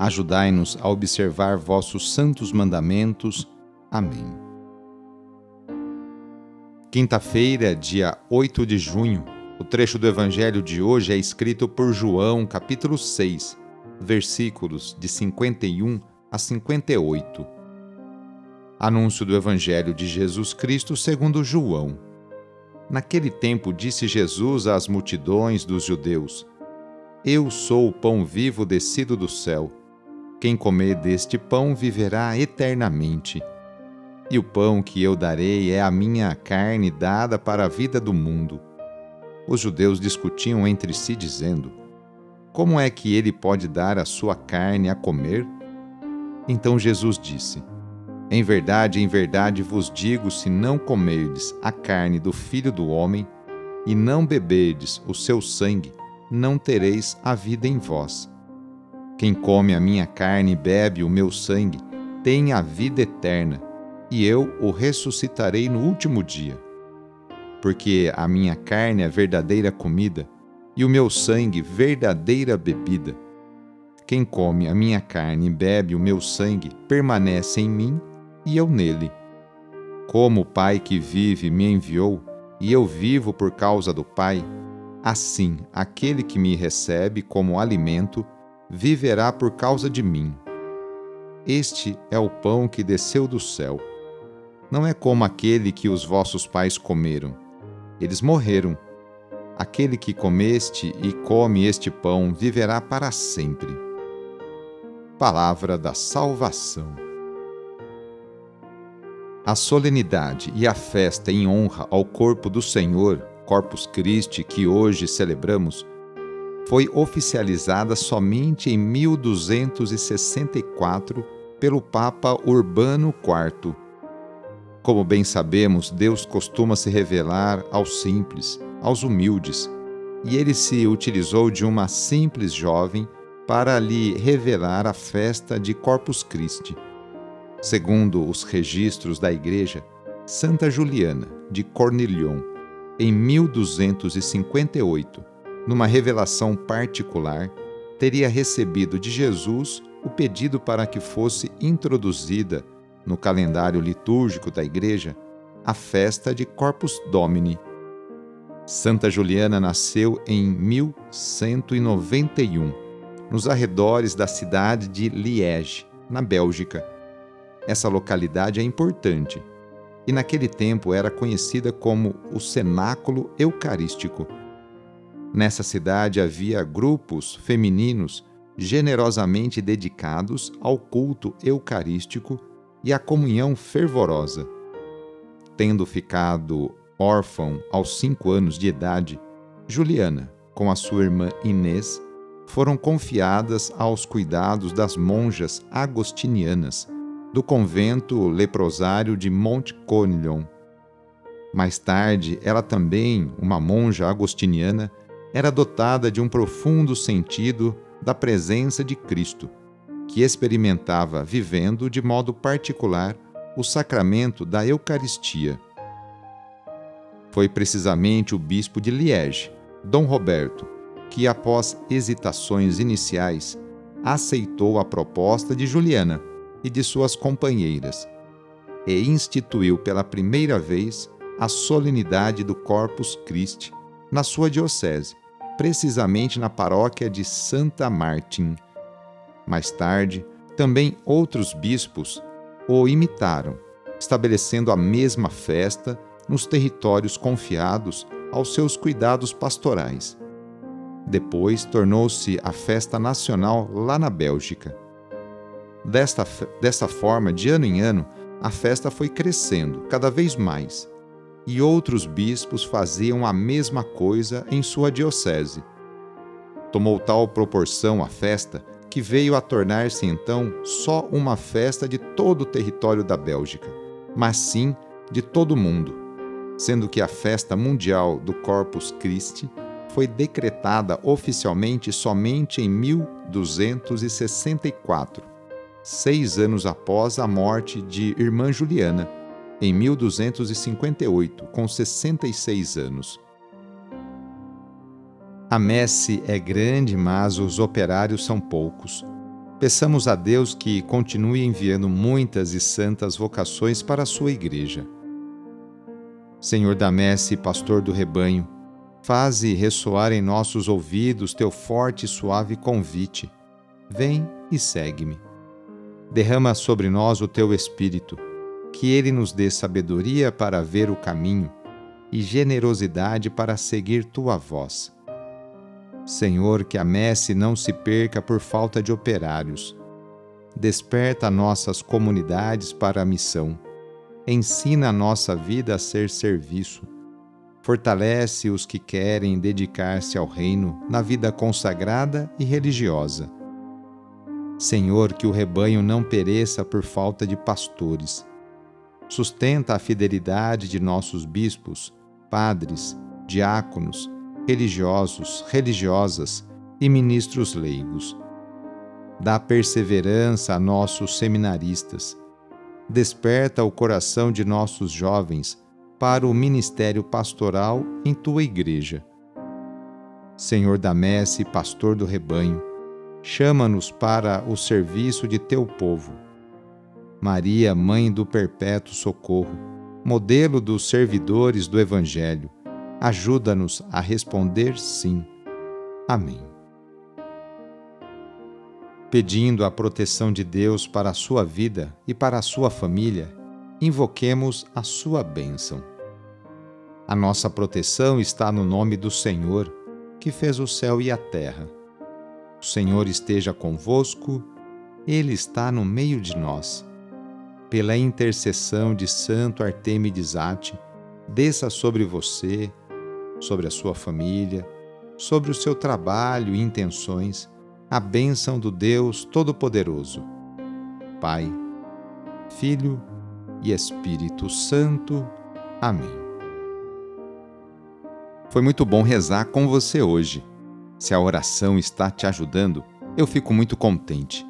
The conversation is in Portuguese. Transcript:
Ajudai-nos a observar vossos santos mandamentos. Amém. Quinta-feira, dia 8 de junho, o trecho do Evangelho de hoje é escrito por João, capítulo 6, versículos de 51 a 58. Anúncio do Evangelho de Jesus Cristo segundo João. Naquele tempo disse Jesus às multidões dos judeus: Eu sou o pão vivo descido do céu. Quem comer deste pão viverá eternamente. E o pão que eu darei é a minha carne dada para a vida do mundo. Os judeus discutiam entre si, dizendo: Como é que ele pode dar a sua carne a comer? Então Jesus disse: Em verdade, em verdade vos digo: se não comerdes a carne do filho do homem e não beberdes o seu sangue, não tereis a vida em vós quem come a minha carne e bebe o meu sangue tem a vida eterna, e eu o ressuscitarei no último dia. Porque a minha carne é verdadeira comida, e o meu sangue verdadeira bebida. Quem come a minha carne e bebe o meu sangue permanece em mim e eu nele. Como o Pai que vive me enviou, e eu vivo por causa do Pai, assim aquele que me recebe como alimento viverá por causa de mim. Este é o pão que desceu do céu. Não é como aquele que os vossos pais comeram. Eles morreram. Aquele que comeste e come este pão viverá para sempre. Palavra da Salvação. A solenidade e a festa em honra ao corpo do Senhor, Corpus Christi, que hoje celebramos, foi oficializada somente em 1264 pelo Papa Urbano IV. Como bem sabemos, Deus costuma se revelar aos simples, aos humildes, e ele se utilizou de uma simples jovem para lhe revelar a festa de Corpus Christi. Segundo os registros da Igreja, Santa Juliana de Cornilion, em 1258, numa revelação particular, teria recebido de Jesus o pedido para que fosse introduzida no calendário litúrgico da Igreja a festa de Corpus Domini. Santa Juliana nasceu em 1191, nos arredores da cidade de Liege, na Bélgica. Essa localidade é importante e naquele tempo era conhecida como o Cenáculo Eucarístico Nessa cidade havia grupos femininos generosamente dedicados ao culto eucarístico e à comunhão fervorosa. Tendo ficado órfão aos cinco anos de idade, Juliana, com a sua irmã Inês, foram confiadas aos cuidados das monjas agostinianas do convento leprosário de Monte Cornillon. Mais tarde, ela também, uma monja agostiniana, era dotada de um profundo sentido da presença de Cristo, que experimentava vivendo de modo particular o sacramento da Eucaristia. Foi precisamente o bispo de Liege, Dom Roberto, que, após hesitações iniciais, aceitou a proposta de Juliana e de suas companheiras e instituiu pela primeira vez a solenidade do Corpus Christi na sua diocese, precisamente na paróquia de Santa Martin. Mais tarde, também outros bispos o imitaram, estabelecendo a mesma festa nos territórios confiados aos seus cuidados pastorais. Depois tornou-se a festa nacional lá na Bélgica. Desta, dessa forma, de ano em ano, a festa foi crescendo cada vez mais, e outros bispos faziam a mesma coisa em sua diocese. Tomou tal proporção a festa que veio a tornar-se então só uma festa de todo o território da Bélgica, mas sim de todo o mundo, sendo que a festa mundial do Corpus Christi foi decretada oficialmente somente em 1264, seis anos após a morte de Irmã Juliana, em 1258, com 66 anos. A messe é grande, mas os operários são poucos. Peçamos a Deus que continue enviando muitas e santas vocações para a sua igreja. Senhor da messe, pastor do rebanho, faze ressoar em nossos ouvidos teu forte e suave convite. Vem e segue-me. Derrama sobre nós o teu Espírito, que ele nos dê sabedoria para ver o caminho e generosidade para seguir tua voz. Senhor, que a messe não se perca por falta de operários. Desperta nossas comunidades para a missão. Ensina a nossa vida a ser serviço. Fortalece os que querem dedicar-se ao reino na vida consagrada e religiosa Senhor, que o rebanho não pereça por falta de pastores. Sustenta a fidelidade de nossos bispos, padres, diáconos, religiosos, religiosas e ministros leigos. Dá perseverança a nossos seminaristas. Desperta o coração de nossos jovens para o ministério pastoral em tua igreja. Senhor da messe, pastor do rebanho, chama-nos para o serviço de teu povo. Maria, Mãe do Perpétuo Socorro, modelo dos servidores do Evangelho, ajuda-nos a responder sim. Amém. Pedindo a proteção de Deus para a sua vida e para a sua família, invoquemos a sua bênção. A nossa proteção está no nome do Senhor, que fez o céu e a terra. O Senhor esteja convosco, Ele está no meio de nós. Pela intercessão de Santo Artemides Ate, desça sobre você, sobre a sua família, sobre o seu trabalho e intenções, a bênção do Deus Todo-Poderoso. Pai, Filho e Espírito Santo. Amém. Foi muito bom rezar com você hoje. Se a oração está te ajudando, eu fico muito contente.